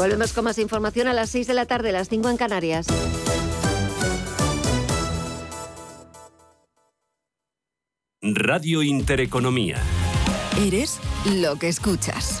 Volvemos con más información a las 6 de la tarde, las 5 en Canarias. Radio Intereconomía. Eres lo que escuchas.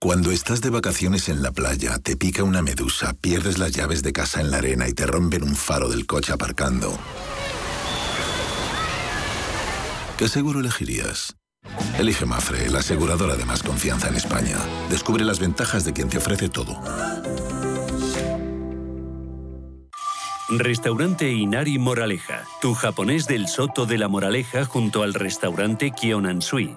Cuando estás de vacaciones en la playa, te pica una medusa, pierdes las llaves de casa en la arena y te rompen un faro del coche aparcando. ¿Qué seguro elegirías? Elige Mafre, la aseguradora de más confianza en España. Descubre las ventajas de quien te ofrece todo. Restaurante Inari Moraleja, tu japonés del Soto de la Moraleja junto al restaurante Kionansui.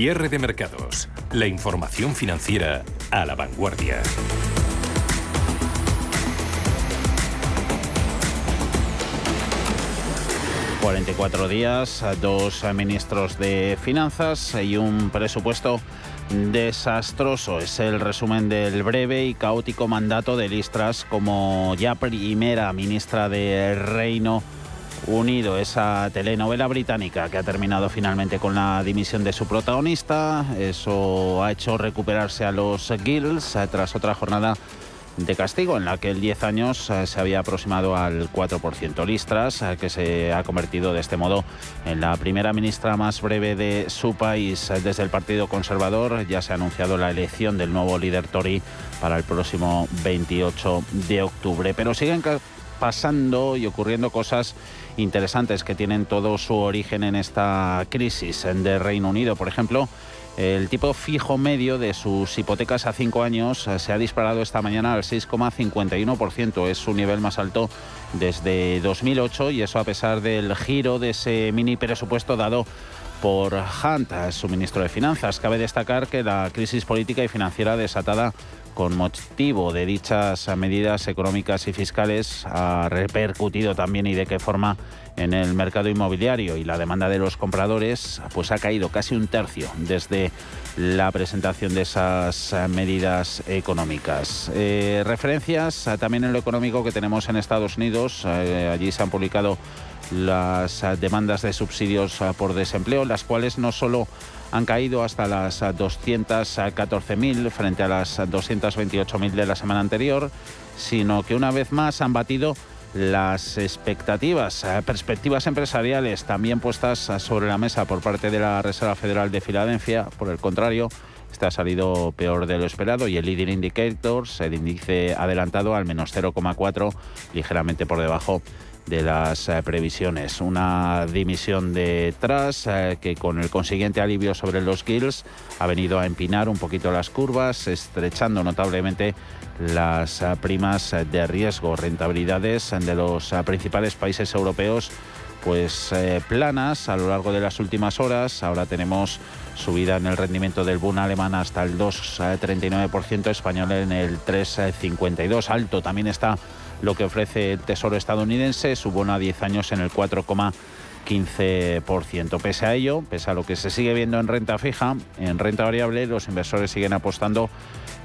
Cierre de mercados. La información financiera a la vanguardia. ...44 días, dos ministros de Finanzas y un presupuesto desastroso. Es el resumen del breve y caótico mandato de Listras como ya primera ministra de Reino Unido, esa telenovela británica que ha terminado finalmente con la dimisión de su protagonista. Eso ha hecho recuperarse a los Gills eh, tras otra jornada de castigo en la que el 10 años eh, se había aproximado al 4%. Listras, eh, que se ha convertido de este modo en la primera ministra más breve de su país desde el Partido Conservador. Ya se ha anunciado la elección del nuevo líder Tory para el próximo 28 de octubre. Pero siguen pasando y ocurriendo cosas interesantes que tienen todo su origen en esta crisis de Reino Unido. Por ejemplo, el tipo fijo medio de sus hipotecas a cinco años eh, se ha disparado esta mañana al 6,51%. Es su nivel más alto desde 2008 y eso a pesar del giro de ese mini presupuesto dado por Hunt, su ministro de Finanzas. Cabe destacar que la crisis política y financiera desatada con motivo de dichas medidas económicas y fiscales ha repercutido también y de qué forma en el mercado inmobiliario y la demanda de los compradores pues ha caído casi un tercio desde la presentación de esas medidas económicas. Eh, referencias también en lo económico que tenemos en Estados Unidos. Eh, allí se han publicado las demandas de subsidios por desempleo, las cuales no solo han caído hasta las 214.000 frente a las 228.000 de la semana anterior, sino que una vez más han batido las expectativas, eh, perspectivas empresariales también puestas sobre la mesa por parte de la Reserva Federal de Filadelfia. Por el contrario, Este ha salido peor de lo esperado y el leading indicators, el índice adelantado al menos 0,4, ligeramente por debajo de las eh, previsiones. Una dimisión de Tras eh, que con el consiguiente alivio sobre los gills ha venido a empinar un poquito las curvas, estrechando notablemente las eh, primas de riesgo, rentabilidades de los principales países europeos pues planas a lo largo de las últimas horas. Ahora tenemos subida en el rendimiento del Bund alemán hasta el 2,39%, español en el 3,52%. Alto también está lo que ofrece el Tesoro estadounidense, su bono a 10 años en el 4,15%. Pese a ello, pese a lo que se sigue viendo en renta fija, en renta variable los inversores siguen apostando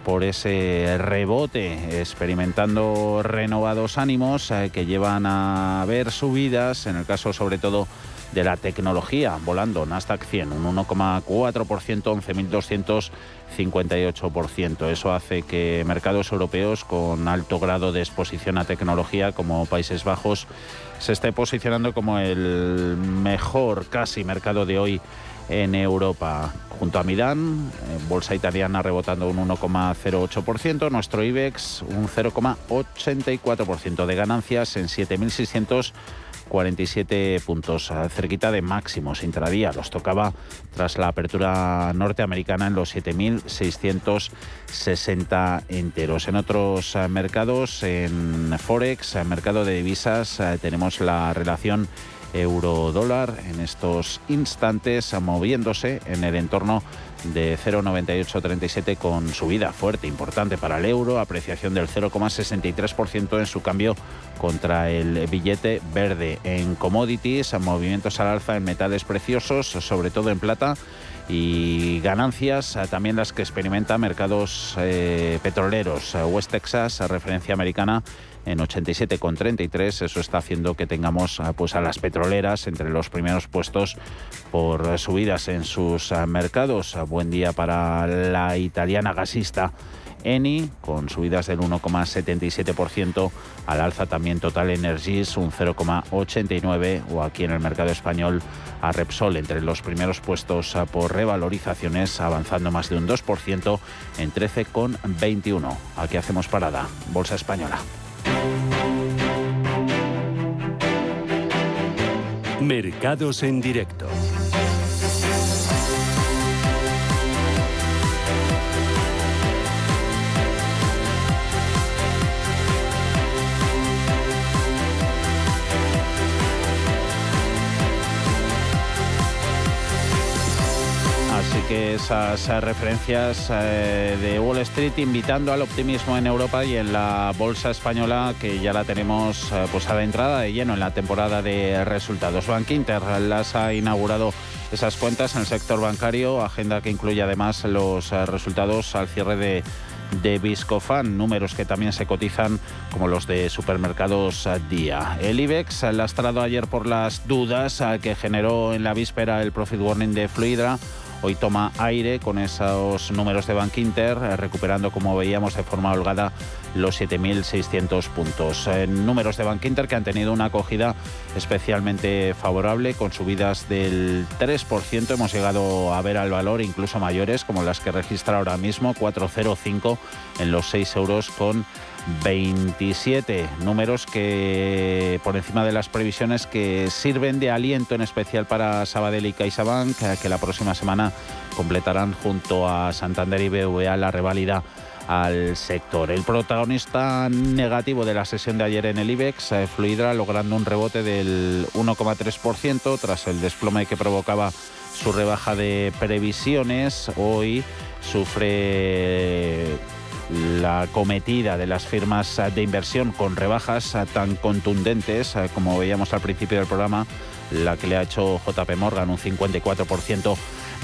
por ese rebote, experimentando renovados ánimos eh, que llevan a ver subidas, en el caso sobre todo de la tecnología, volando Nasdaq 100, un 1,4%, 11.258%. Eso hace que mercados europeos con alto grado de exposición a tecnología, como Países Bajos, se esté posicionando como el mejor casi mercado de hoy en Europa. Junto a Milán, bolsa italiana rebotando un 1,08%, nuestro IBEX un 0,84% de ganancias en 7.600 47 puntos, eh, cerquita de máximos intradía. Los tocaba tras la apertura norteamericana en los 7.660 enteros. En otros eh, mercados, en Forex, en mercado de divisas, eh, tenemos la relación euro-dólar en estos instantes moviéndose en el entorno de 0,9837 con subida fuerte, importante para el euro, apreciación del 0,63% en su cambio contra el billete verde. En commodities, movimientos al alza en metales preciosos, sobre todo en plata y ganancias también las que experimenta mercados eh, petroleros. West Texas, referencia americana, en 87,33. Eso está haciendo que tengamos ah, pues, a las petroleras entre los primeros puestos por subidas en sus ah, mercados. Buen día para la italiana gasista. Eni, con subidas del 1,77%, al alza también Total Energies un 0,89% o aquí en el mercado español a Repsol entre los primeros puestos por revalorizaciones, avanzando más de un 2% en 13,21. Aquí hacemos parada. Bolsa Española. Mercados en directo. Que esas referencias eh, de Wall Street invitando al optimismo en Europa y en la bolsa española que ya la tenemos eh, pues a la entrada de lleno en la temporada de resultados. Bank Inter las ha inaugurado esas cuentas en el sector bancario, agenda que incluye además los eh, resultados al cierre de de Viscofan, números que también se cotizan como los de supermercados día. El IBEX lastrado ayer por las dudas que generó en la víspera el profit warning de Fluidra Hoy toma aire con esos números de Bank Inter, eh, recuperando, como veíamos, de forma holgada los 7.600 puntos. En números de Bank Inter que han tenido una acogida especialmente favorable, con subidas del 3%. Hemos llegado a ver al valor incluso mayores, como las que registra ahora mismo, 4,05 en los 6 euros con 27 números que por encima de las previsiones que sirven de aliento en especial para Sabadell y CaixaBank que la próxima semana completarán junto a Santander y BVA la reválida al sector. El protagonista negativo de la sesión de ayer en el IBEX, eh, Fluidra, logrando un rebote del 1,3% tras el desplome que provocaba su rebaja de previsiones. Hoy sufre la cometida de las firmas de inversión con rebajas tan contundentes como veíamos al principio del programa, la que le ha hecho JP Morgan un 54%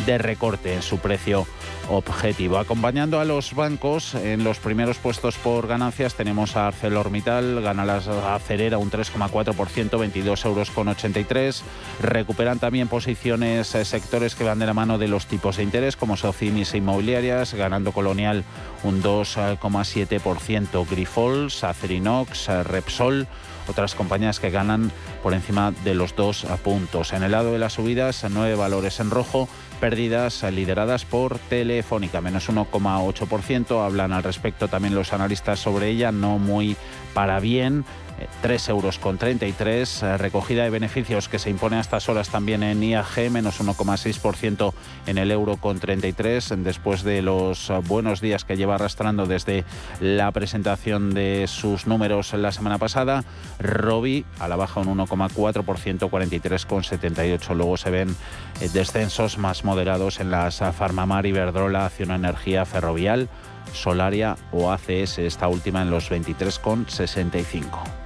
de recorte en su precio objetivo. Acompañando a los bancos en los primeros puestos por ganancias tenemos a ArcelorMittal, gana la acerera un 3,4%, 22 euros con 83. Recuperan también posiciones eh, sectores que van de la mano de los tipos de interés como Socimis e inmobiliarias, ganando Colonial un 2,7%, Grifols, Acerinox, eh, Repsol otras compañías que ganan por encima de los dos puntos. En el lado de las subidas, nueve valores en rojo, pérdidas lideradas por Telefónica, menos 1,8%. Hablan al respecto también los analistas sobre ella, no muy para bien. 3 euros con 33. Eh, recogida de beneficios que se impone a estas horas también en IAG, menos 1,6% en el euro con 33, después de los buenos días que lleva arrastrando desde la presentación de sus números la semana pasada. Robi a la baja un 1,4%, 43,78. Luego se ven eh, descensos más moderados en las Farmamar, Iberdrola, Acción Energía, Ferrovial. Solaria o ACS, esta última en los 23,65.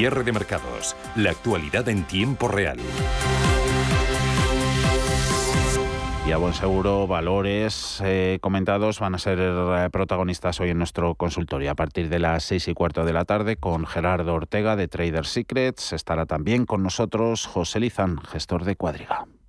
Cierre de mercados. La actualidad en tiempo real. Y a buen seguro, valores eh, comentados van a ser eh, protagonistas hoy en nuestro consultorio a partir de las seis y cuarto de la tarde con Gerardo Ortega de Trader Secrets. Estará también con nosotros José Lizán, gestor de Cuadriga.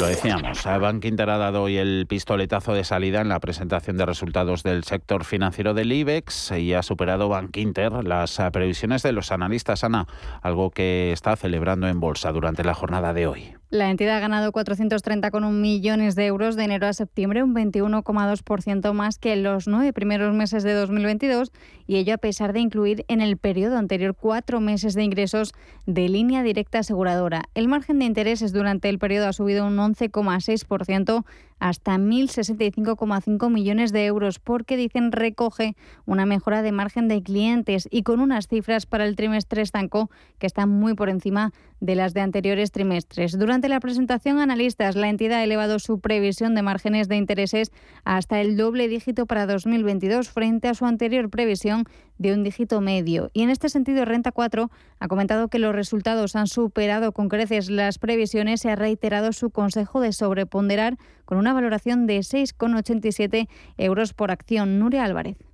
Lo decíamos, Bank Inter ha dado hoy el pistoletazo de salida en la presentación de resultados del sector financiero del IBEX y ha superado Bank Inter las previsiones de los analistas, Ana, algo que está celebrando en bolsa durante la jornada de hoy. La entidad ha ganado 430,1 millones de euros de enero a septiembre, un 21,2% más que en los nueve primeros meses de 2022, y ello a pesar de incluir en el periodo anterior cuatro meses de ingresos de línea directa aseguradora. El margen de intereses durante el periodo ha subido un 11,6% hasta 1.065,5 millones de euros, porque dicen recoge una mejora de margen de clientes y con unas cifras para el trimestre estanco que están muy por encima de las de anteriores trimestres. Durante la presentación, analistas, la entidad ha elevado su previsión de márgenes de intereses hasta el doble dígito para 2022 frente a su anterior previsión de un dígito medio. Y en este sentido, Renta 4 ha comentado que los resultados han superado con creces las previsiones y ha reiterado su consejo de sobreponderar con una valoración de 6,87 euros por acción. Nuria Álvarez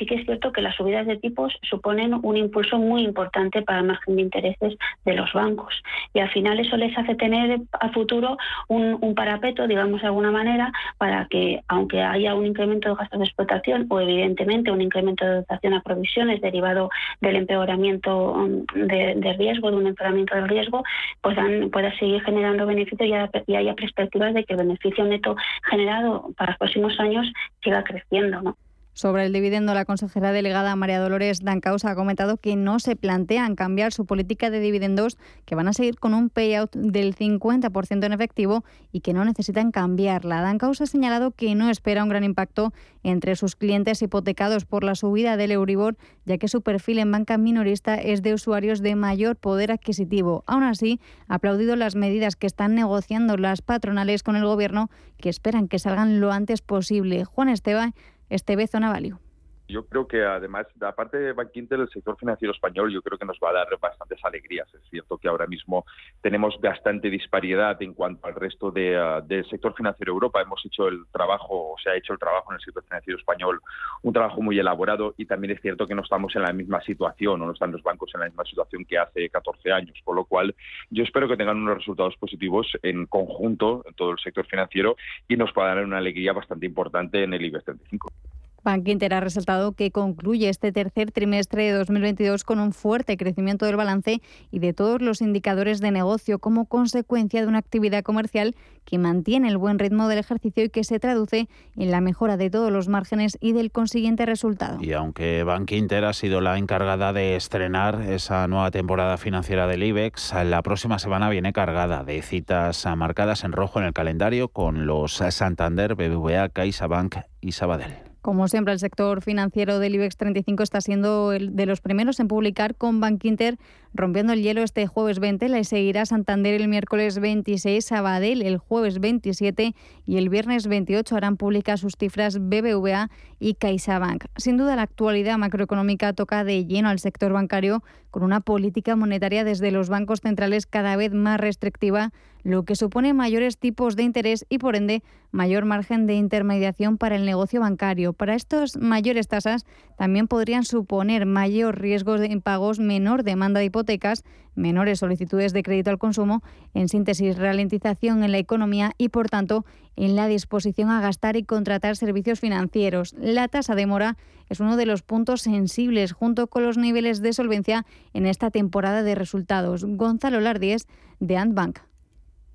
sí que es cierto que las subidas de tipos suponen un impulso muy importante para el margen de intereses de los bancos. Y al final eso les hace tener a futuro un, parapeto, digamos de alguna manera, para que, aunque haya un incremento de gastos de explotación o evidentemente un incremento de dotación a provisiones derivado del empeoramiento um, de, riesgo, de un empeoramiento del riesgo, pues pueda seguir generando beneficios y haya, perspectivas de que el beneficio neto generado para los próximos años siga creciendo. ¿no? Sobre el dividendo, la consejera delegada María Dolores Dancausa ha comentado que no se plantean cambiar su política de dividendos, que van a seguir con un payout del 50% en efectivo y que no necesitan cambiarla. Dancausa ha señalado que no espera un gran impacto entre sus clientes hipotecados por la subida del Euribor, ya que su perfil en banca minorista es de usuarios de mayor poder adquisitivo. Aún así, ha aplaudido las medidas que están negociando las patronales con el Gobierno, que esperan que salgan lo antes posible. Juan Esteban Esteve Zona Value. Yo creo que además, aparte de Bank Inter, el sector financiero español yo creo que nos va a dar bastantes alegrías. Es cierto que ahora mismo tenemos bastante disparidad en cuanto al resto ah, del sector financiero de Europa. Hemos hecho el trabajo, o se ha hecho el trabajo en el sector financiero español, un trabajo muy elaborado y también es cierto que no estamos en la misma situación o no están los bancos en la misma situación que hace 14 años. Por lo cual, yo espero que tengan unos resultados positivos en conjunto en todo el sector financiero y nos puedan dar una alegría bastante importante en el IBEX 35. Bank Inter ha resaltado que concluye este tercer trimestre de 2022 con un fuerte crecimiento del balance y de todos los indicadores de negocio como consecuencia de una actividad comercial que mantiene el buen ritmo del ejercicio y que se traduce en la mejora de todos los márgenes y del consiguiente resultado. Y aunque Bank Inter ha sido la encargada de estrenar esa nueva temporada financiera del IBEX, la próxima semana viene cargada de citas marcadas en rojo en el calendario con los Santander, BBVA, CaixaBank y Sabadell. Como siempre, el sector financiero del IBEX 35 está siendo el de los primeros en publicar con Bank Inter rompiendo el hielo este jueves 20. Le seguirá Santander el miércoles 26, Sabadell el jueves 27 y el viernes 28 harán públicas sus cifras BBVA y CaixaBank. Sin duda, la actualidad macroeconómica toca de lleno al sector bancario con una política monetaria desde los bancos centrales cada vez más restrictiva, lo que supone mayores tipos de interés y por ende mayor margen de intermediación para el negocio bancario. Para estas mayores tasas también podrían suponer mayor riesgo de impagos, menor demanda de hipotecas, menores solicitudes de crédito al consumo, en síntesis ralentización en la economía y por tanto en la disposición a gastar y contratar servicios financieros. La tasa de mora es uno de los puntos sensibles junto con los niveles de solvencia en esta temporada de resultados. Gonzalo Lardies de Antbank.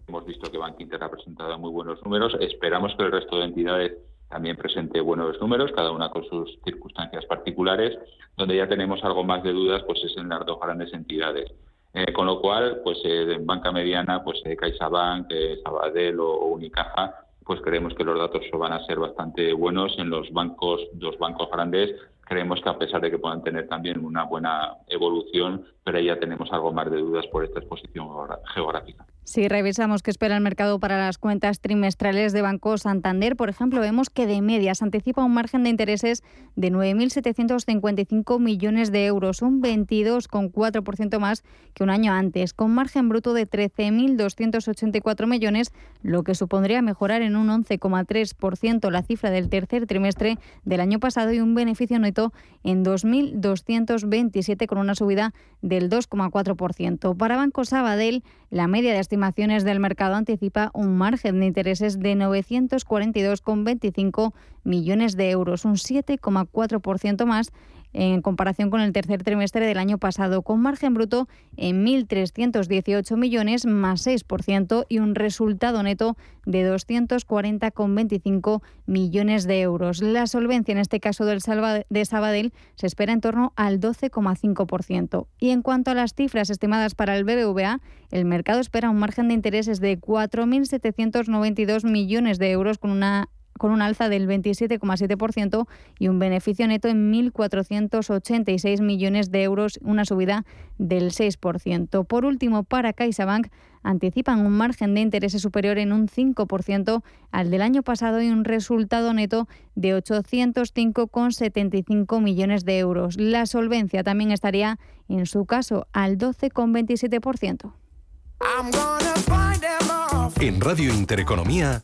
Hemos visto que Bank ha presentado muy buenos números. Esperamos que el resto de entidades también presente buenos números, cada una con sus circunstancias particulares. Donde ya tenemos algo más de dudas, pues es en las dos grandes entidades. Eh, con lo cual, pues eh, en banca mediana, pues eh, CaixaBank, Sabadell o, o Unicaja, pues creemos que los datos van a ser bastante buenos. En los bancos, los bancos grandes, creemos que a pesar de que puedan tener también una buena evolución, pero ya tenemos algo más de dudas por esta exposición geográfica. Si revisamos qué espera el mercado para las cuentas trimestrales de Banco Santander, por ejemplo, vemos que de media se anticipa un margen de intereses de 9.755 millones de euros, un 22,4% más que un año antes, con margen bruto de 13.284 millones, lo que supondría mejorar en un 11,3% la cifra del tercer trimestre del año pasado y un beneficio neto en 2.227 con una subida del 2,4%. Para Banco Sabadell, la media de estimaciones del mercado anticipa un margen de intereses de 942,25 millones de euros, un 7,4% más en comparación con el tercer trimestre del año pasado, con margen bruto en 1.318 millones más 6% y un resultado neto de 240,25 millones de euros. La solvencia en este caso del de Sabadell se espera en torno al 12,5%. Y en cuanto a las cifras estimadas para el BBVA, el mercado espera un margen de intereses de 4.792 millones de euros con una con un alza del 27,7% y un beneficio neto en 1.486 millones de euros, una subida del 6%. Por último, para CaixaBank anticipan un margen de intereses superior en un 5% al del año pasado y un resultado neto de 805,75 millones de euros. La solvencia también estaría, en su caso, al 12,27%. En Radio Intereconomía,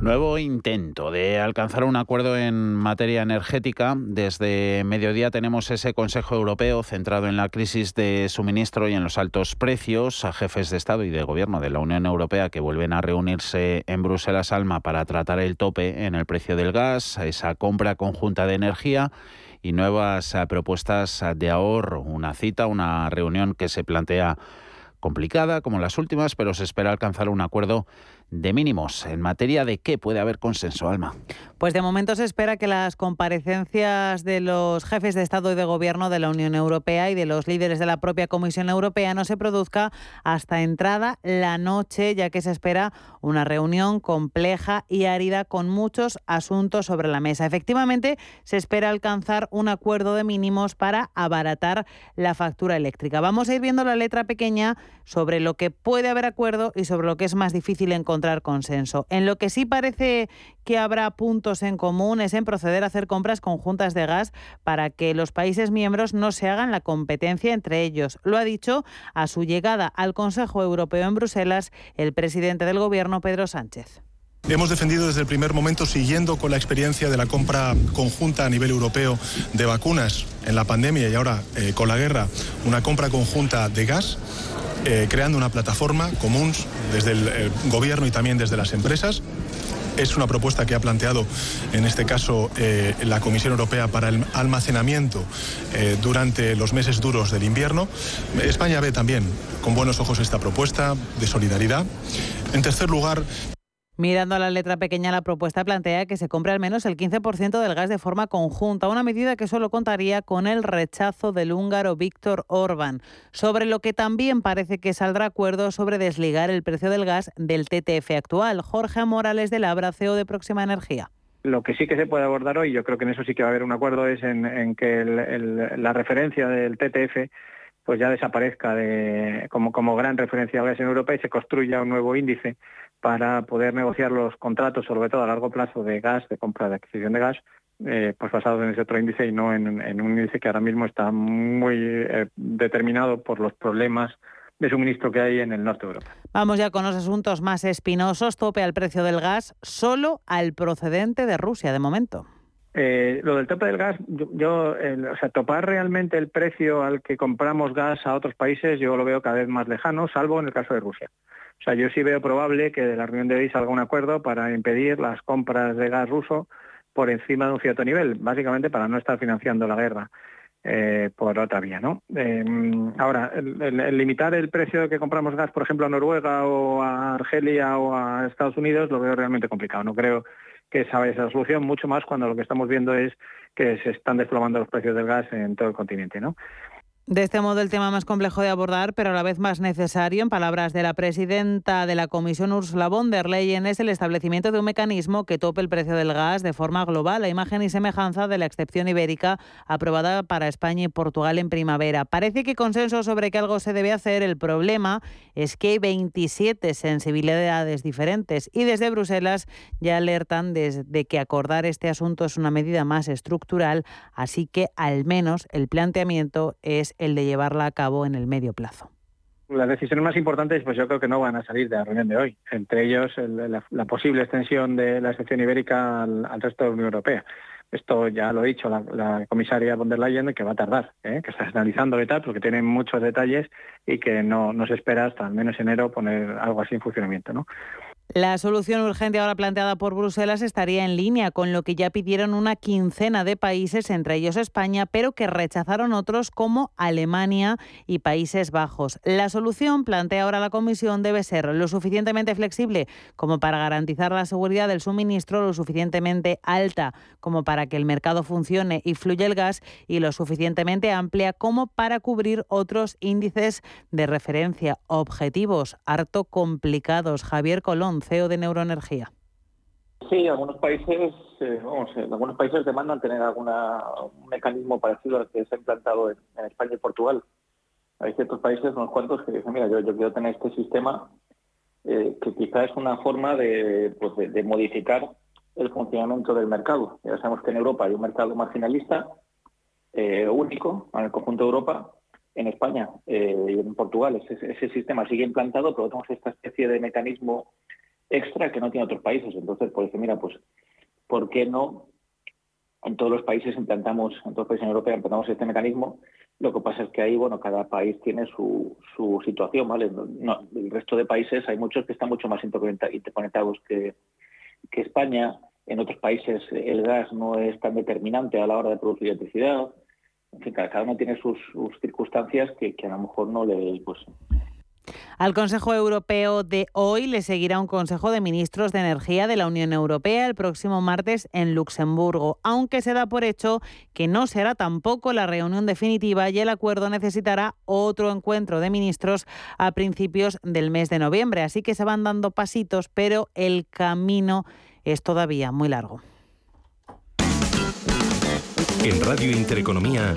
Nuevo intento de alcanzar un acuerdo en materia energética. Desde mediodía tenemos ese Consejo Europeo centrado en la crisis de suministro y en los altos precios. A jefes de Estado y de Gobierno de la Unión Europea que vuelven a reunirse en Bruselas Alma para tratar el tope en el precio del gas, esa compra conjunta de energía y nuevas eh, propuestas de ahorro. Una cita, una reunión que se plantea complicada como las últimas, pero se espera alcanzar un acuerdo de mínimos. ¿En materia de qué puede haber consenso, Alma? Pues de momento se espera que las comparecencias de los jefes de Estado y de Gobierno de la Unión Europea y de los líderes de la propia Comisión Europea no se produzca hasta entrada la noche, ya que se espera una reunión compleja y árida con muchos asuntos sobre la mesa. Efectivamente, se espera alcanzar un acuerdo de mínimos para abaratar la factura eléctrica. Vamos a ir viendo la letra pequeña sobre lo que puede haber acuerdo y sobre lo que es más difícil encontrar consenso. En lo que sí parece que habrá puntos en común es en proceder a hacer compras conjuntas de gas para que los países miembros no se hagan la competencia entre ellos. Lo ha dicho a su llegada al Consejo Europeo en Bruselas el presidente del Gobierno, Pedro Sánchez. Hemos defendido desde el primer momento, siguiendo con la experiencia de la compra conjunta a nivel europeo de vacunas en la pandemia y ahora eh, con la guerra, una compra conjunta de gas eh, creando una plataforma común desde el, el gobierno y también desde las empresas es una propuesta que ha planteado, en este caso, eh, la Comisión Europea para el almacenamiento eh, durante los meses duros del invierno. España ve también con buenos ojos esta propuesta de solidaridad. En tercer lugar, Mirando a la letra pequeña, la propuesta plantea que se compre al menos el 15% del gas de forma conjunta, una medida que solo contaría con el rechazo del húngaro Víctor Orbán, sobre lo que también parece que saldrá acuerdo sobre desligar el precio del gas del TTF actual. Jorge Morales de Labra, CEO de Próxima Energía. Lo que sí que se puede abordar hoy, yo creo que en eso sí que va a haber un acuerdo, es en, que la referencia del TTF pues ya desaparezca de, como, gran referencia a gas en Europa y se construya un nuevo índice para poder negociar los contratos, sobre todo a largo plazo, de gas, de compra, de adquisición de gas, eh, pues basados en ese otro índice y no en, un índice que ahora mismo está muy eh, determinado por los problemas de suministro que hay en el norte de Europa. Vamos ya con los asuntos más espinosos. Tope al precio del gas solo al procedente de Rusia de momento. Eh, lo del tope del gas, yo, o sea, topar realmente el precio al que compramos gas a otros países, yo lo veo cada vez más lejano, salvo en el caso de Rusia. O sea, yo sí veo probable que de la reunión de hoy salga un acuerdo para impedir las compras de gas ruso por encima de un cierto nivel, básicamente para no estar financiando la guerra. Eh, por otra vía, ¿no? Eh, ahora, el, limitar el precio que compramos gas, por ejemplo, a Noruega o a Argelia o a Estados Unidos, lo veo realmente complicado. No creo que esa vaya esa solución, mucho más cuando lo que estamos viendo es que se están desplomando los precios del gas en todo el continente, ¿no? De este modo, el tema más complejo de abordar, pero a la vez más necesario, en palabras de la presidenta de la Comisión Ursula von der Leyen, es el establecimiento de un mecanismo que tope el precio del gas de forma global, la imagen y semejanza de la excepción ibérica aprobada para España y Portugal en primavera. Parece que consenso sobre que algo se debe hacer. El problema es que hay 27 sensibilidades diferentes y desde Bruselas ya alertan de que acordar este asunto es una medida más estructural, así que al menos el planteamiento es el de llevarla a cabo en el medio plazo. Las decisiones más importantes, pues yo creo que no van a salir de la reunión de hoy. Entre ellos, la, posible extensión de la excepción ibérica al, resto de la Unión Europea. Esto ya lo ha dicho la, comisaria von der Leyen, que va a tardar, ¿eh? que está analizando y tal, porque tiene muchos detalles y que no, no se espera hasta al menos enero poner algo así en funcionamiento. ¿no? La solución urgente ahora planteada por Bruselas estaría en línea con lo que ya pidieron una quincena de países, entre ellos España, pero que rechazaron otros como Alemania y Países Bajos. La solución, plantea ahora la Comisión, debe ser lo suficientemente flexible como para garantizar la seguridad del suministro, lo suficientemente alta como para que el mercado funcione y fluya el gas y lo suficientemente amplia como para cubrir otros índices de referencia, objetivos harto complicados. Javier Colón CEO de Neuroenergía. Sí, algunos países, eh, vamos, algunos países demandan tener alguna un mecanismo parecido al que se ha implantado en, España y Portugal. Hay ciertos países, unos cuantos, que dicen, mira, yo, quiero tener este sistema eh, que quizá es una forma de, pues de, modificar el funcionamiento del mercado. Ya sabemos que en Europa hay un mercado marginalista eh, único en el conjunto de Europa. En España y en Portugal ese, sistema sigue implantado, pero tenemos esta especie de mecanismo extra que no tiene otros países. Entonces, por eso, mira, pues, ¿por qué no en todos los países implantamos, en todos los países europeos implantamos este mecanismo? Lo que pasa es que ahí, bueno, cada país tiene su, situación, ¿vale? El resto de países hay muchos que están mucho más interconectados que, España. En otros países el gas no es tan determinante a la hora de producir electricidad. En fin, cada, uno tiene sus, sus circunstancias que, que, a lo mejor no le, pues, al Consejo Europeo de hoy le seguirá un Consejo de Ministros de Energía de la Unión Europea el próximo martes en Luxemburgo, aunque se da por hecho que no será tampoco la reunión definitiva y el acuerdo necesitará otro encuentro de ministros a principios del mes de noviembre. Así que se van dando pasitos, pero el camino es todavía muy largo. En Radio Intereconomía,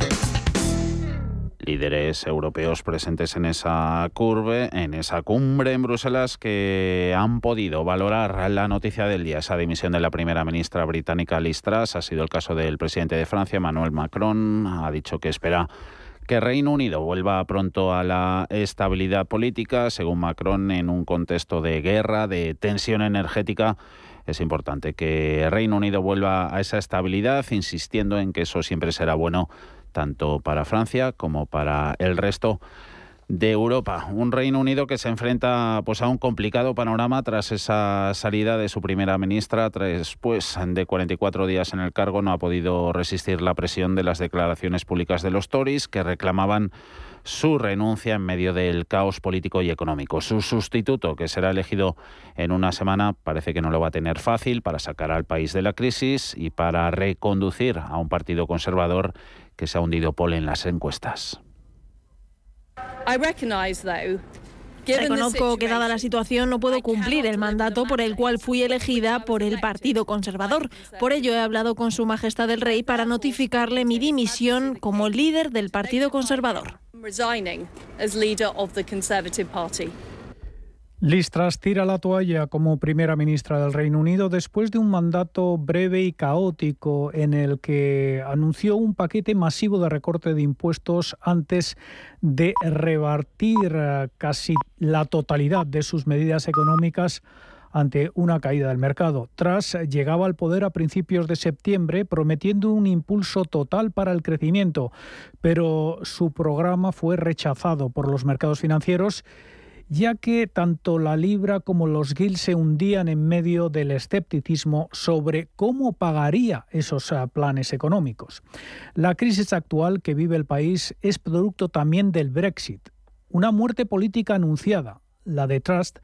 Líderes europeos presentes en esa curva, en esa cumbre en Bruselas, que han podido valorar la noticia del día, esa dimisión de la primera ministra británica Liz Truss. Ha sido el caso del presidente de Francia, Emmanuel Macron. Ha dicho que espera que Reino Unido vuelva pronto a la estabilidad política, según Macron, en un contexto de guerra, de tensión energética. Es importante que Reino Unido vuelva a esa estabilidad, insistiendo en que eso siempre será bueno tanto para Francia como para el resto de Europa. Un Reino Unido que se enfrenta pues, a un complicado panorama tras esa salida de su primera ministra. Después de 44 días en el cargo no ha podido resistir la presión de las declaraciones públicas de los Tories que reclamaban su renuncia en medio del caos político y económico. Su sustituto, que será elegido en una semana, parece que no lo va a tener fácil para sacar al país de la crisis y para reconducir a un partido conservador que se ha hundido pole en las encuestas. Reconozco que dada la situación no puedo cumplir el mandato por el cual fui elegida por el Partido Conservador. Por ello he hablado con Su Majestad el Rey para notificarle mi dimisión como líder del Partido Conservador. Liz Truss tira la toalla como primera ministra del Reino Unido después de un mandato breve y caótico en el que anunció un paquete masivo de recorte de impuestos antes de repartir eh, casi la totalidad de sus medidas económicas ante una caída del mercado. Truss llegaba al poder a principios de septiembre prometiendo un impulso total para el crecimiento, pero su programa fue rechazado por los mercados financieros ya que tanto la libra como los guilds se hundían en medio del escepticismo sobre cómo pagaría esos ah, planes económicos. La crisis actual que vive el país es producto también del Brexit, una muerte política anunciada, la de Trust,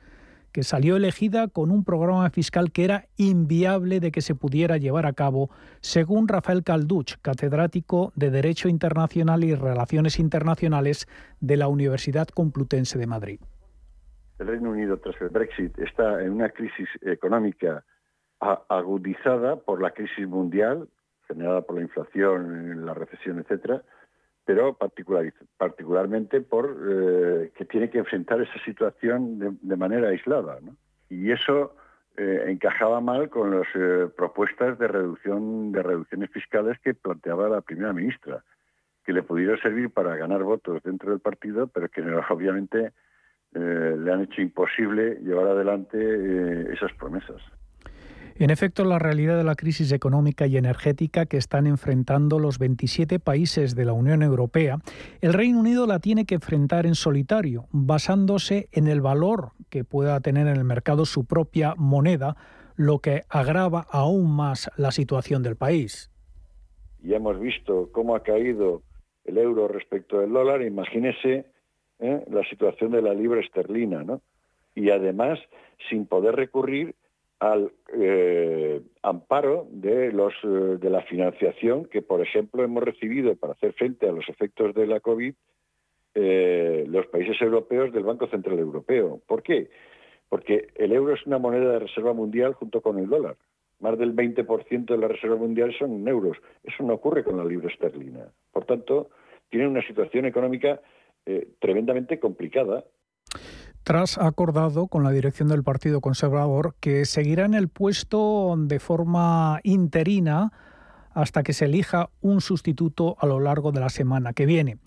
que salió elegida con un programa fiscal que era inviable de que se pudiera llevar a cabo, según Rafael Calduch, catedrático de Derecho Internacional y Relaciones Internacionales de la Universidad Complutense de Madrid el Reino Unido tras el Brexit está en una crisis económica agudizada por la crisis mundial generada por la inflación, la recesión, etcétera, pero particularmente por eh, que tiene que enfrentar esa situación de, manera aislada, Y eso eh, encajaba mal con las eh, propuestas de reducción de reducciones fiscales que planteaba la primera ministra, que le pudiera servir para ganar votos dentro del partido, pero que obviamente eh, le han hecho imposible llevar adelante eh, esas promesas. En efecto, la realidad de la crisis económica y energética que están enfrentando los 27 países de la Unión Europea, el Reino Unido la tiene que enfrentar en solitario, basándose en el valor que pueda tener en el mercado su propia moneda, lo que agrava aún más la situación del país. Ya hemos visto cómo ha caído el euro respecto del dólar, imagínese ¿eh? la situación de la libra esterlina, ¿no? Y además sin poder recurrir al eh, amparo de los eh, de la financiación que, por ejemplo, hemos recibido para hacer frente a los efectos de la COVID los países europeos del Banco Central Europeo. ¿Por qué? Porque el euro es una moneda de reserva mundial junto con el dólar. Más del 20% de la reserva mundial son euros. Eso no ocurre con la libra esterlina. Por tanto, tienen una situación económica eh, tremendamente complicada. Tras acordado con la dirección del Partido Conservador que seguirá en el puesto de forma interina hasta que se elija un sustituto a lo largo de la semana que viene.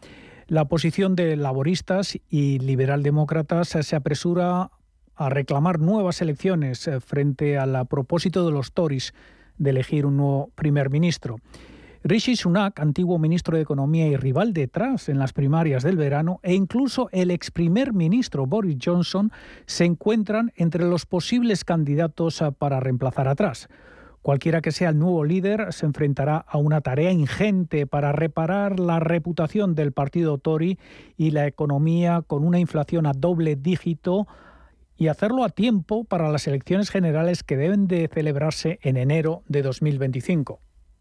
La posición de laboristas y liberaldemócratas se apresura a reclamar nuevas elecciones eh, frente al propósito de los Tories de elegir un nuevo primer ministro. Rishi Sunak, antiguo ministro de Economía y rival detrás en las primarias del verano, e incluso el ex primer ministro Boris Johnson se encuentran entre los posibles candidatos para reemplazar atrás. Cualquiera que sea el nuevo líder se enfrentará a una tarea ingente para reparar la reputación del partido Tory y la economía con una inflación a doble dígito y hacerlo a tiempo para las elecciones generales que deben de celebrarse en enero de 2025.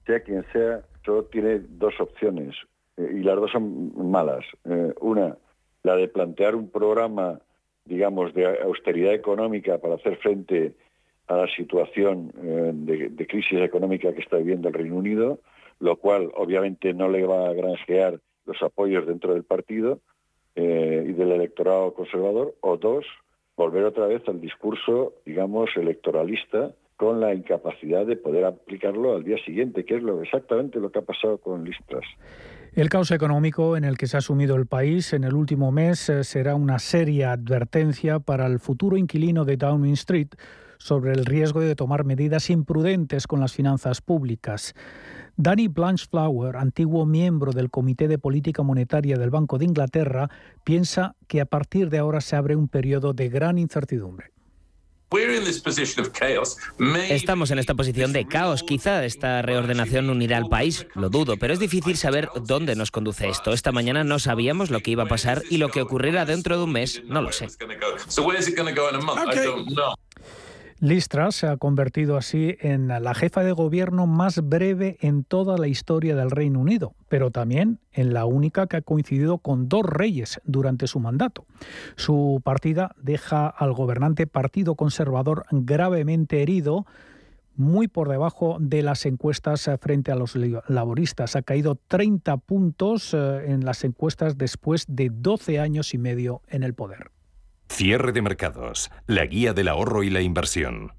Sea quien sea, solo tiene dos opciones eh, y las dos son malas. Eh, una, la de plantear un programa, digamos, de austeridad económica para hacer frente a la situación eh, de, crisis económica que está viviendo el Reino Unido, lo cual obviamente no le va a granjear los apoyos dentro del partido y del electorado conservador, o dos, volver otra vez al discurso, digamos, electoralista con la incapacidad de poder aplicarlo al día siguiente, que es exactamente lo que ha pasado con Listras. El caos económico en el que se ha sumido el país en el último mes eh, será una seria advertencia para el futuro inquilino de Downing Street sobre el riesgo de tomar medidas imprudentes con las finanzas públicas. Danny Blanchflower, antiguo miembro del Comité de Política Monetaria del Banco de Inglaterra, piensa que a partir de ahora se abre un periodo de gran incertidumbre. Estamos en esta posición de caos. Quizá esta reordenación unirá al país, lo dudo, pero es difícil saber dónde nos conduce esto. Esta mañana no sabíamos lo que iba a pasar y lo que ocurrirá dentro de un mes, no lo sé. Listra se ha convertido así en la jefa de gobierno más breve en toda la historia del Reino Unido, pero también en la única que ha coincidido con dos reyes durante su mandato. Su partida deja al gobernante Partido Conservador gravemente herido muy por debajo de las encuestas frente a los laboristas. Ha caído 30 puntos eh, en las encuestas después de 12 años y medio en el poder. Cierre de mercados, la guía del ahorro y la inversión.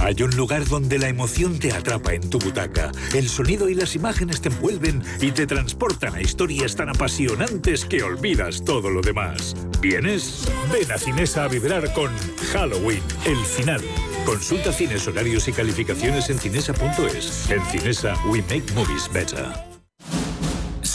Hay un lugar donde la emoción te atrapa en tu butaca, el sonido y las imágenes te envuelven y te transportan a historias tan apasionantes que olvidas todo lo demás. ¿Vienes? Ven a Cinesa a vibrar con Halloween, el final. Consulta cines, horarios y calificaciones en cinesa.es. En Cinesa, we make movies better.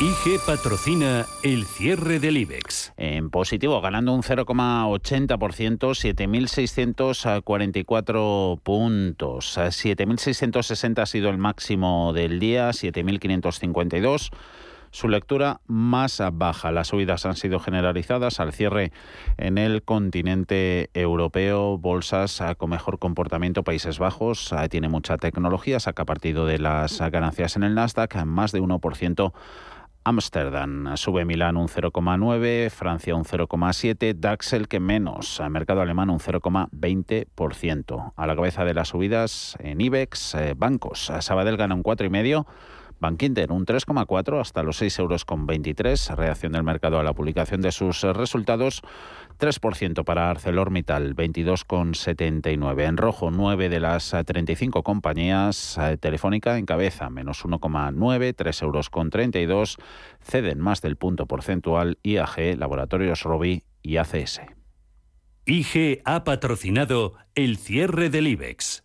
IG patrocina el cierre del IBEX. En positivo, ganando un 0,80%, 7.644 puntos. 7.660 ha sido el máximo del día, 7.552 su lectura más baja. Las subidas han sido generalizadas al cierre en el continente europeo. Bolsas con mejor comportamiento, Países Bajos, tiene mucha tecnología, saca partido de las ganancias en el Nasdaq, más de 1% Ámsterdam sube Milán un 0,9, Francia un 0,7, DAX el que menos, mercado alemán un 0,20%. A la cabeza de las subidas en IBEX, eh, bancos, Sabadell gana un 4,5%, Bankinter un 3,4 hasta los 6,23 euros con Reacción del mercado a la publicación de sus resultados. 3% para ArcelorMittal, 22,79. En rojo, 9 de las 35 compañías. Eh, Telefónica en cabeza, menos 1,9, 3 euros con 32. Ceden más del punto porcentual IAG, Laboratorios Robi y ACS. IG ha patrocinado el cierre del IBEX.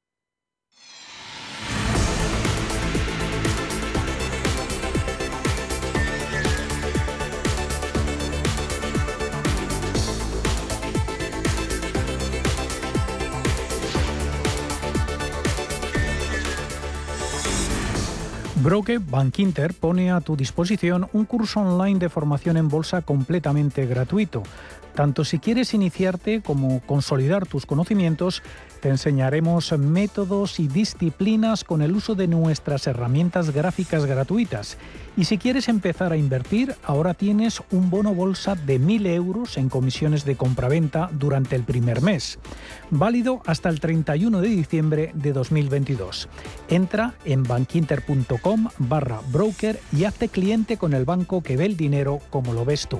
Broke Bank Inter pone a tu disposición un curso online de formación en bolsa completamente gratuito. Tanto si quieres iniciarte como consolidar tus conocimientos, te enseñaremos métodos y disciplinas con el uso de nuestras herramientas gráficas gratuitas. Y si quieres empezar a invertir, ahora tienes un bono bolsa de 1.000 euros en comisiones de compraventa durante el primer mes, válido hasta el 31 de diciembre de 2022. Entra en bankinter.com barra broker y hazte cliente con el banco que ve el dinero como lo ves tú.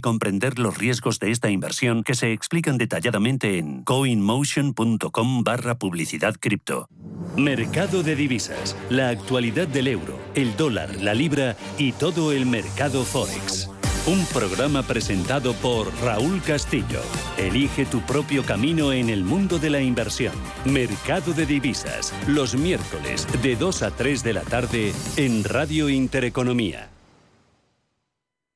comprender los riesgos de esta inversión que se explican detalladamente en coinmotion.com barra publicidad cripto. Mercado de divisas, la actualidad del euro, el dólar, la libra y todo el mercado forex. Un programa presentado por Raúl Castillo. Elige tu propio camino en el mundo de la inversión. Mercado de divisas, los miércoles de 2 a 3 de la tarde en Radio Intereconomía.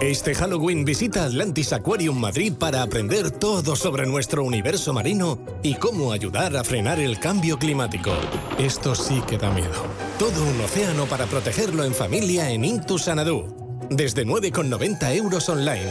Este Halloween visita Atlantis Aquarium Madrid para aprender todo sobre nuestro universo marino y cómo ayudar a frenar el cambio climático. Esto sí que da miedo. Todo un océano para protegerlo en familia en Intu Sanadú. Desde 9,90 euros online.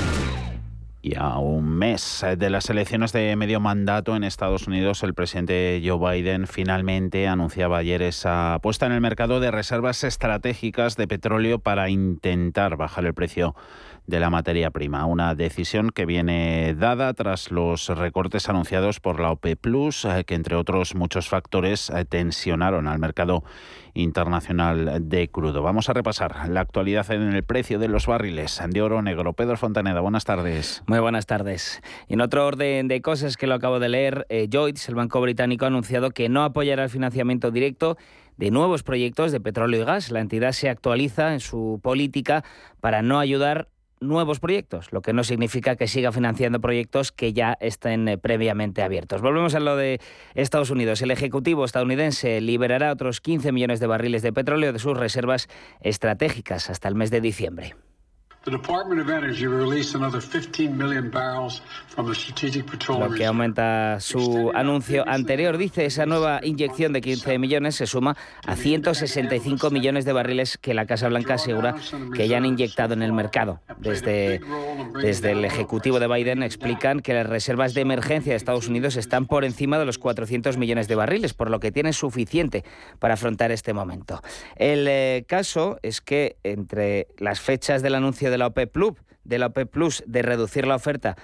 Un mes de las elecciones de medio mandato en Estados Unidos, el presidente Joe Biden finalmente anunciaba ayer esa puesta en el mercado de reservas estratégicas de petróleo para intentar bajar el precio de la materia prima. Una decisión que viene dada tras los recortes anunciados por la OPE Plus, eh, que entre otros muchos factores eh, tensionaron al mercado internacional de crudo. Vamos a repasar la actualidad en el precio de los barriles de oro negro. Pedro Fontaneda, buenas tardes. Muy buenas tardes. En otro orden de cosas que lo acabo de leer, eh, el banco británico, ha anunciado que no apoyará el financiamiento directo de nuevos proyectos de petróleo y gas. La entidad se actualiza en su política para no ayudar nuevos proyectos, lo que no significa que siga financiando proyectos que ya estén eh, previamente abiertos. Volvemos a lo de Estados Unidos. El Ejecutivo estadounidense liberará otros 15 millones de barriles de petróleo de sus reservas estratégicas hasta el mes de diciembre. Lo que aumenta su anuncio anterior. Dice, esa nueva inyección de 15 millones se suma a 165 millones de barriles que la Casa Blanca asegura que ya han inyectado en el mercado. Desde, desde el Ejecutivo de Biden explican que las reservas de emergencia de Estados Unidos están por encima de los 400 millones de barriles, por lo que tiene suficiente para afrontar este momento. El eh, caso es que entre las fechas del anuncio de la OPEP Plus, de la OPEP Plus de reducir la oferta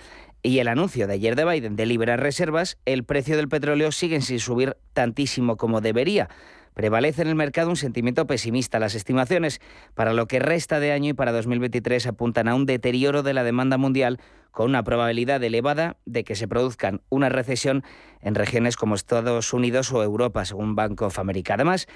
y el anuncio de ayer de Biden de liberar reservas, el precio del petróleo sigue sin subir tantísimo como debería. Prevalece en el mercado un sentimiento pesimista. Las estimaciones para lo que resta de año y para 2023 apuntan a un deterioro de la demanda mundial con una probabilidad elevada de que se produzcan una recesión en regiones como Estados Unidos o Europa, según Bank of America. Además,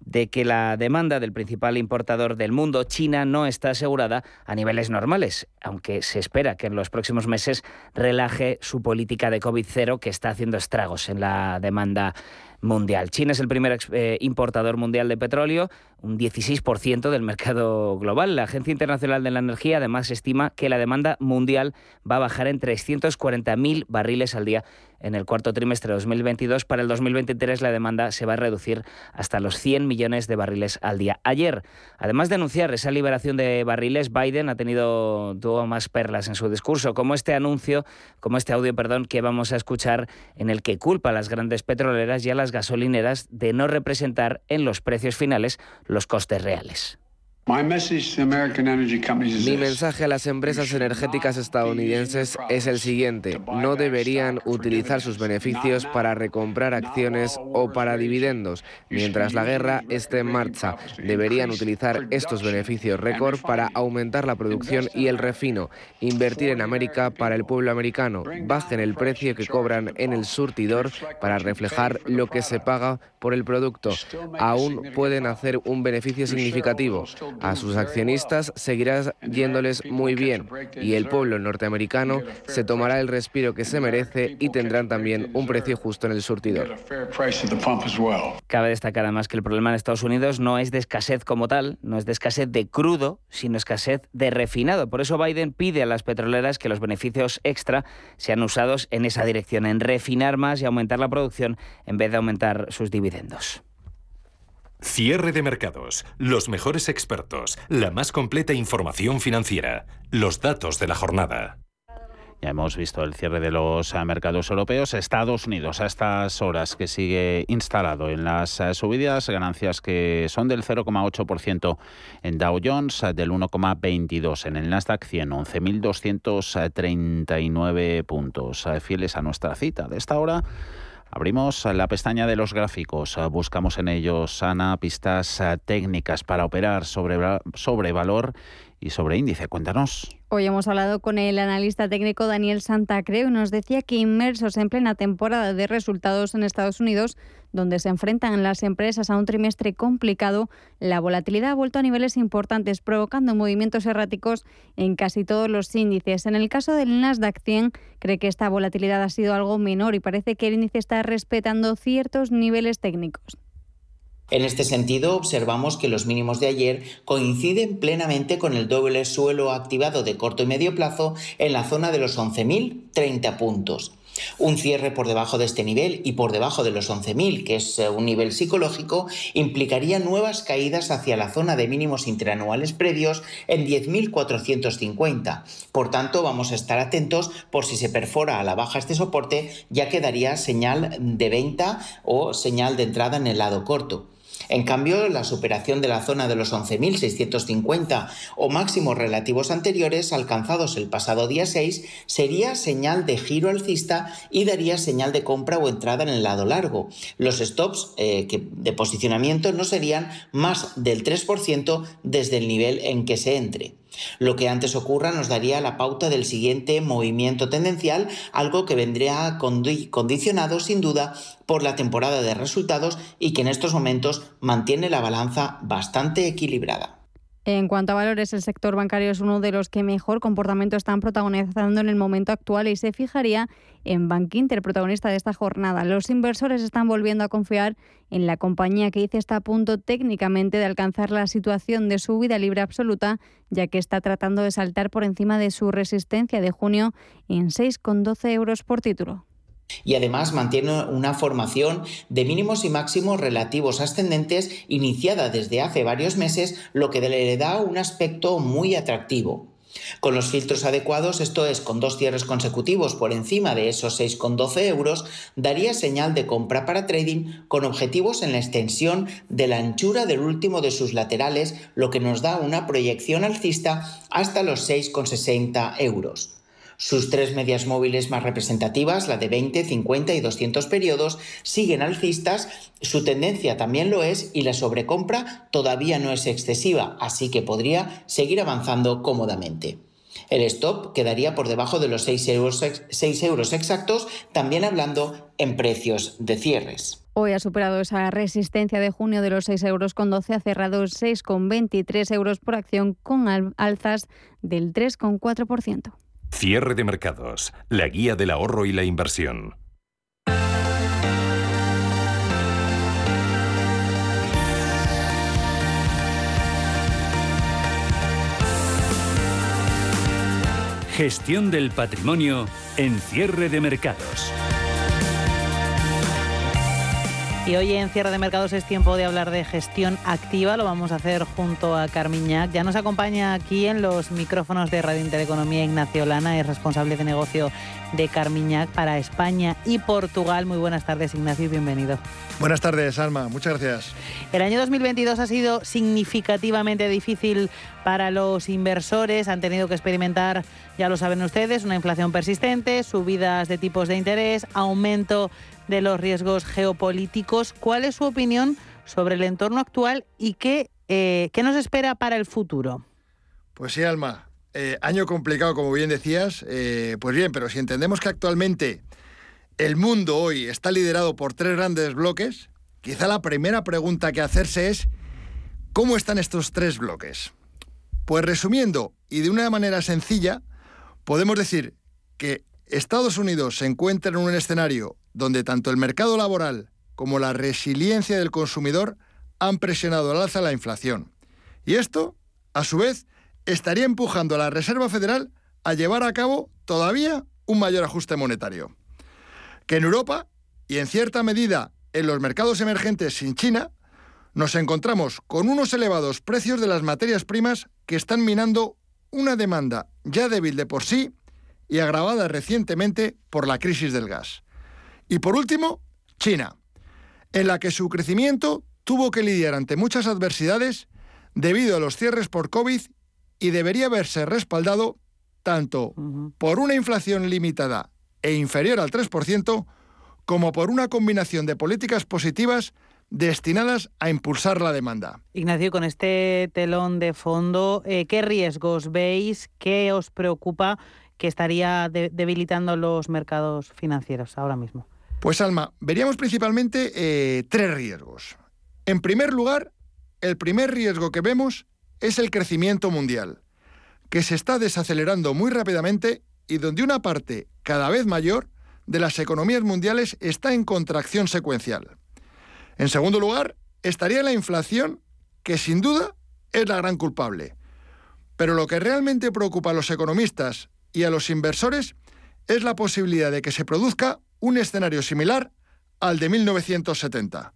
de que la demanda del principal importador del mundo, China, no está asegurada a niveles normales, aunque se espera que en los próximos meses relaje su política de COVID-0 que está haciendo estragos en la demanda mundial. China es el primer eh, importador mundial de petróleo, un 16% del mercado global. La Agencia Internacional de la Energía además estima que la demanda mundial va a bajar en 340.000 barriles al día en el cuarto trimestre de 2022. Para el 2023 la demanda se va a reducir hasta los 100 millones de barriles al día. Ayer, además de anunciar esa liberación de barriles, Biden ha tenido tuvo más perlas en su discurso, como este anuncio, como este audio, perdón, que vamos a escuchar en el que culpa a las grandes petroleras y a las gasolineras de no representar en los precios finales los costes reales. Mi mensaje a las empresas energéticas estadounidenses es el siguiente. No deberían utilizar sus beneficios para recomprar acciones o para dividendos. Mientras la guerra esté en marcha, deberían utilizar estos beneficios récord para aumentar la producción y el refino, invertir en América para el pueblo americano, bajen el precio que cobran en el surtidor para reflejar lo que se paga por el producto. Aún pueden hacer un beneficio significativo a sus accionistas seguirá yéndoles muy bien y el pueblo norteamericano se tomará el respiro que se merece y tendrán también un precio justo en el surtidor. Cabe destacar además que el problema en Estados Unidos no es de escasez como tal, no es de escasez de crudo, sino escasez de refinado. Por eso Biden pide a las petroleras que los beneficios extra sean usados en esa dirección, en refinar más y aumentar la producción en vez de aumentar sus dividendos. Cierre de mercados, los mejores expertos, la más completa información financiera, los datos de la jornada. Ya hemos visto el cierre de los eh, mercados europeos. Estados Unidos a estas horas que sigue instalado en las eh, subidas, ganancias que son del 0,8% en Dow Jones, eh, del 1,22% en el Nasdaq 100, 11.239 puntos. Fieles a nuestra cita de esta hora. Abrimos la pestaña de los gráficos, buscamos en ellos, Ana, pistas eh, técnicas para operar sobre, sobre valor y sobre índice. Cuéntanos. Hoy hemos hablado con el analista técnico Daniel Santacreu nos decía que inmersos en plena temporada de resultados en Estados Unidos, donde se enfrentan las empresas a un trimestre complicado, la volatilidad ha vuelto a niveles importantes, provocando movimientos erráticos en casi todos los índices. En el caso del Nasdaq 100, cree que esta volatilidad ha sido algo menor y parece que el índice está respetando ciertos niveles técnicos. En este sentido, observamos que los mínimos de ayer coinciden plenamente con el doble suelo activado de corto y medio plazo en la zona de los 11.030 puntos. Un cierre por debajo de este nivel y por debajo de los 11.000, que es eh, un nivel psicológico, implicaría nuevas caídas hacia la zona de mínimos interanuales previos en 10.450. Por tanto, vamos a estar atentos por si se perfora a la baja este soporte, ya quedaría señal de venta o señal de entrada en el lado corto. En cambio, la superación de la zona de los 11.650 o máximos relativos anteriores alcanzados el pasado día 6 sería señal de giro alcista y daría señal de compra o entrada en el lado largo. Los stops eh, de posicionamiento no serían más del 3% desde el nivel en que se entre. Lo que antes ocurra nos daría la pauta del siguiente movimiento tendencial, algo que vendría condicionado sin duda por la temporada de resultados y que en estos momentos mantiene la balanza bastante equilibrada. En cuanto a valores, el sector bancario es uno de los que mejor comportamiento están protagonizando en el momento actual y se fijaría en Bank Inter, protagonista de esta jornada. Los inversores están volviendo a confiar en la compañía que dice está a punto técnicamente de alcanzar la situación de subida libre absoluta, ya que está tratando de saltar por encima de su resistencia de junio en 6,12 euros por título y además mantiene una formación de mínimos y máximos relativos ascendentes iniciada desde hace varios meses, lo que le da un aspecto muy atractivo. Con los filtros adecuados, esto es, con dos cierres consecutivos por encima de esos 6,12 euros, daría señal de compra para trading con objetivos en la extensión de la anchura del último de sus laterales, lo que nos da una proyección alcista hasta los 6,60 euros. Sus tres medias móviles más representativas, la de 20, 50 y 200 periodos, siguen alcistas, su tendencia también lo es y la sobrecompra todavía no es excesiva, así que podría seguir avanzando cómodamente. El stop quedaría por debajo de los 6 euros, 6 euros exactos, también hablando en precios de cierres. Hoy ha superado esa resistencia de junio de los 6 euros con 12, ha cerrado 6,23 euros por acción con alzas del 3,4%. Cierre de mercados, la guía del ahorro y la inversión. Gestión del patrimonio en cierre de mercados. Y hoy en Cierre de Mercados es tiempo de hablar de gestión activa. Lo vamos a hacer junto a Carmiñac. Ya nos acompaña aquí en los micrófonos de Radio Intereconomía Ignacio Lana, es responsable de negocio de Carmiñac para España y Portugal. Muy buenas tardes, Ignacio, y bienvenido. Buenas tardes, Alma. Muchas gracias. El año 2022 ha sido significativamente difícil para los inversores. Han tenido que experimentar, ya lo saben ustedes, una inflación persistente, subidas de tipos de interés, aumento de los riesgos geopolíticos. ¿Cuál es su opinión sobre el entorno actual y qué, eh, qué nos espera para el futuro? Pues sí, Alma. Eh, año complicado, como bien decías. Eh, pues bien, pero si entendemos que actualmente el mundo hoy está liderado por tres grandes bloques, quizá la primera pregunta que hacerse es, ¿cómo están estos tres bloques? Pues resumiendo y de una manera sencilla, podemos decir que Estados Unidos se encuentra en un escenario donde tanto el mercado laboral como la resiliencia del consumidor han presionado al alza la inflación. Y esto, a su vez, estaría empujando a la Reserva Federal a llevar a cabo todavía un mayor ajuste monetario. Que en Europa, y en cierta medida en los mercados emergentes sin China, nos encontramos con unos elevados precios de las materias primas que están minando una demanda ya débil de por sí y agravada recientemente por la crisis del gas. Y por último, China, en la que su crecimiento tuvo que lidiar ante muchas adversidades debido a los cierres por COVID y debería verse respaldado tanto por una inflación limitada e inferior al 3%, como por una combinación de políticas positivas destinadas a impulsar la demanda. Ignacio, con este telón de fondo, eh, ¿qué riesgos veis? ¿Qué os preocupa que estaría debilitando los mercados financieros ahora mismo? Pues Alma, veríamos principalmente eh, tres riesgos. En primer lugar, el primer riesgo que vemos es el crecimiento mundial, que se está desacelerando muy rápidamente y donde una parte cada vez mayor de las economías mundiales está en contracción secuencial. En segundo lugar, estaría la inflación, que sin duda es la gran culpable. Pero lo que realmente preocupa a los economistas y a los inversores es la posibilidad de que se produzca un escenario similar al de 1970,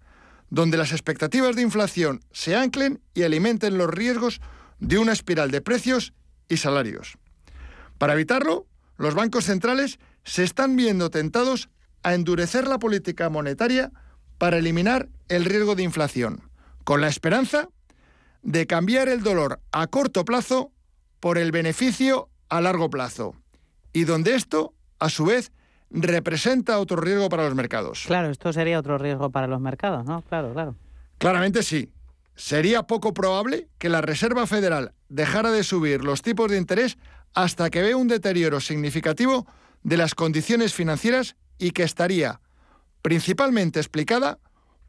donde las expectativas de inflación se anclen y alimenten los riesgos de una espiral de precios y salarios. Para evitarlo, los bancos centrales se están viendo tentados a endurecer la política monetaria para eliminar el riesgo de inflación, con la esperanza de cambiar el dolor a corto plazo por el beneficio a largo plazo, y donde esto, a su vez, representa otro riesgo para los mercados. Claro, esto sería otro riesgo para los mercados, ¿no? Claro, claro. Claramente sí. Sería poco probable que la Reserva Federal dejara de subir los tipos de interés hasta que vea un deterioro significativo de las condiciones financieras y que estaría principalmente explicada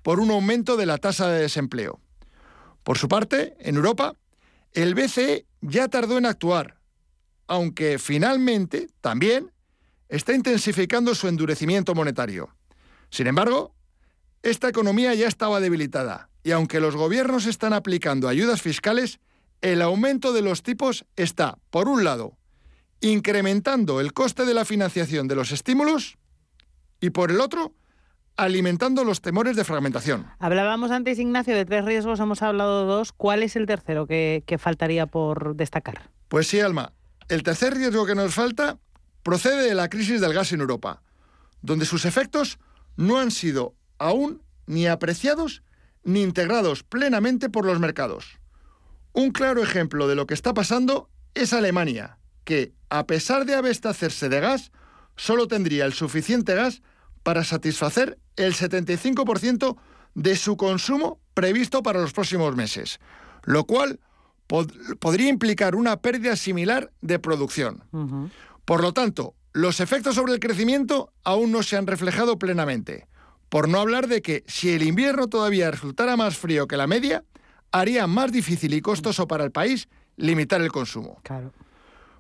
por un aumento de la tasa de desempleo. Por su parte, en Europa, el BCE ya tardó en actuar, aunque finalmente también está intensificando su endurecimiento monetario. Sin embargo, esta economía ya estaba debilitada y aunque los gobiernos están aplicando ayudas fiscales, el aumento de los tipos está, por un lado, incrementando el coste de la financiación de los estímulos y, por el otro, alimentando los temores de fragmentación. Hablábamos antes, Ignacio, de tres riesgos, hemos hablado de dos. ¿Cuál es el tercero que, que faltaría por destacar? Pues sí, Alma. El tercer riesgo que nos falta procede de la crisis del gas en Europa, donde sus efectos no han sido aún ni apreciados ni integrados plenamente por los mercados. Un claro ejemplo de lo que está pasando es Alemania, que, a pesar de abastecerse de gas, solo tendría el suficiente gas para satisfacer el 75% de su consumo previsto para los próximos meses, lo cual podría implicar una pérdida similar de producción. Por lo tanto, los efectos sobre el crecimiento aún no se han reflejado plenamente, por no hablar de que si el invierno todavía resultara más frío que la media, haría más difícil y costoso para el país limitar el consumo.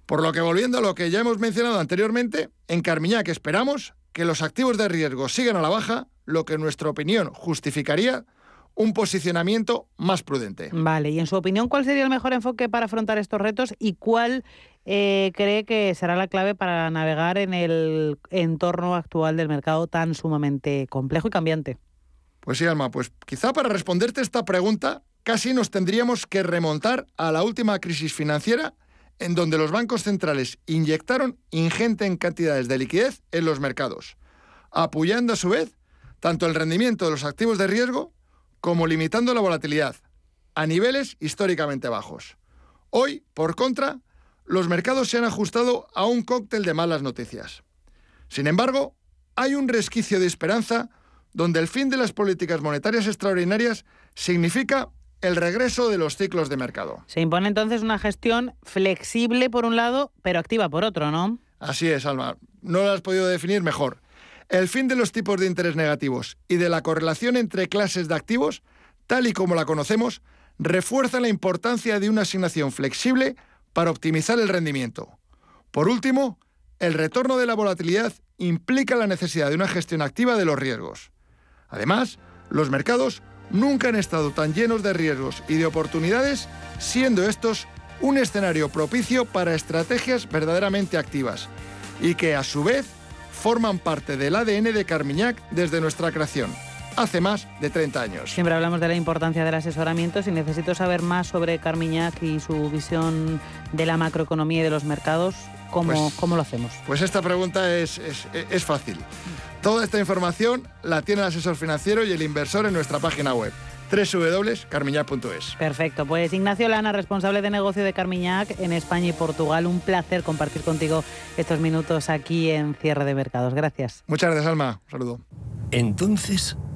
Por lo que volviendo a lo que ya hemos mencionado anteriormente, en Carmiñac esperamos que los activos de riesgo sigan a la baja, lo que en nuestra opinión justificaría un posicionamiento más prudente. Vale, y en su opinión, ¿cuál sería el mejor enfoque para afrontar estos retos y cuál eh, cree que será la clave para navegar en el entorno actual del mercado tan sumamente complejo y cambiante? Pues sí, Alma, pues quizá para responderte esta pregunta casi nos tendríamos que remontar a la última crisis financiera en donde los bancos centrales inyectaron ingentes cantidades de liquidez en los mercados, apoyando a su vez tanto el rendimiento de los activos de riesgo como limitando la volatilidad a niveles históricamente bajos. Hoy, por contra, los mercados se han ajustado a un cóctel de malas noticias. Sin embargo, hay un resquicio de esperanza donde el fin de las políticas monetarias extraordinarias significa el regreso de los ciclos de mercado. Se impone entonces una gestión flexible por un lado, pero activa por otro, ¿no? Así es, Alma. No lo has podido definir mejor. El fin de los tipos de interés negativos y de la correlación entre clases de activos, tal y como la conocemos, refuerza la importancia de una asignación flexible para optimizar el rendimiento. Por último, el retorno de la volatilidad implica la necesidad de una gestión activa de los riesgos. Además, los mercados nunca han estado tan llenos de riesgos y de oportunidades, siendo estos un escenario propicio para estrategias verdaderamente activas y que a su vez forman parte del ADN de Carmiñac desde nuestra creación, hace más de 30 años. Siempre hablamos de la importancia del asesoramiento. Si necesito saber más sobre Carmiñac y su visión de la macroeconomía y de los mercados, ¿cómo, pues ¿cómo lo hacemos? Pues esta pregunta es, es, es fácil. Toda esta información la tiene el asesor financiero y el inversor en nuestra página web www.carmiñac.es. Perfecto, pues Ignacio Lana, responsable de negocio de Carmiñac en España y Portugal, un placer compartir contigo estos minutos aquí en Cierre de Mercados. Gracias. Muchas gracias, Alma. Un saludo. Entonces,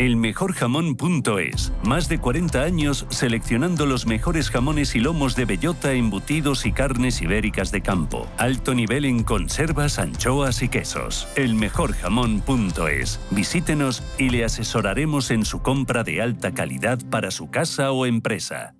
Elmejorjamón.es. Más de 40 años seleccionando los mejores jamones y lomos de bellota, embutidos y carnes ibéricas de campo. Alto nivel en conservas, anchoas y quesos. Elmejorjamón.es. Visítenos y le asesoraremos en su compra de alta calidad para su casa o empresa.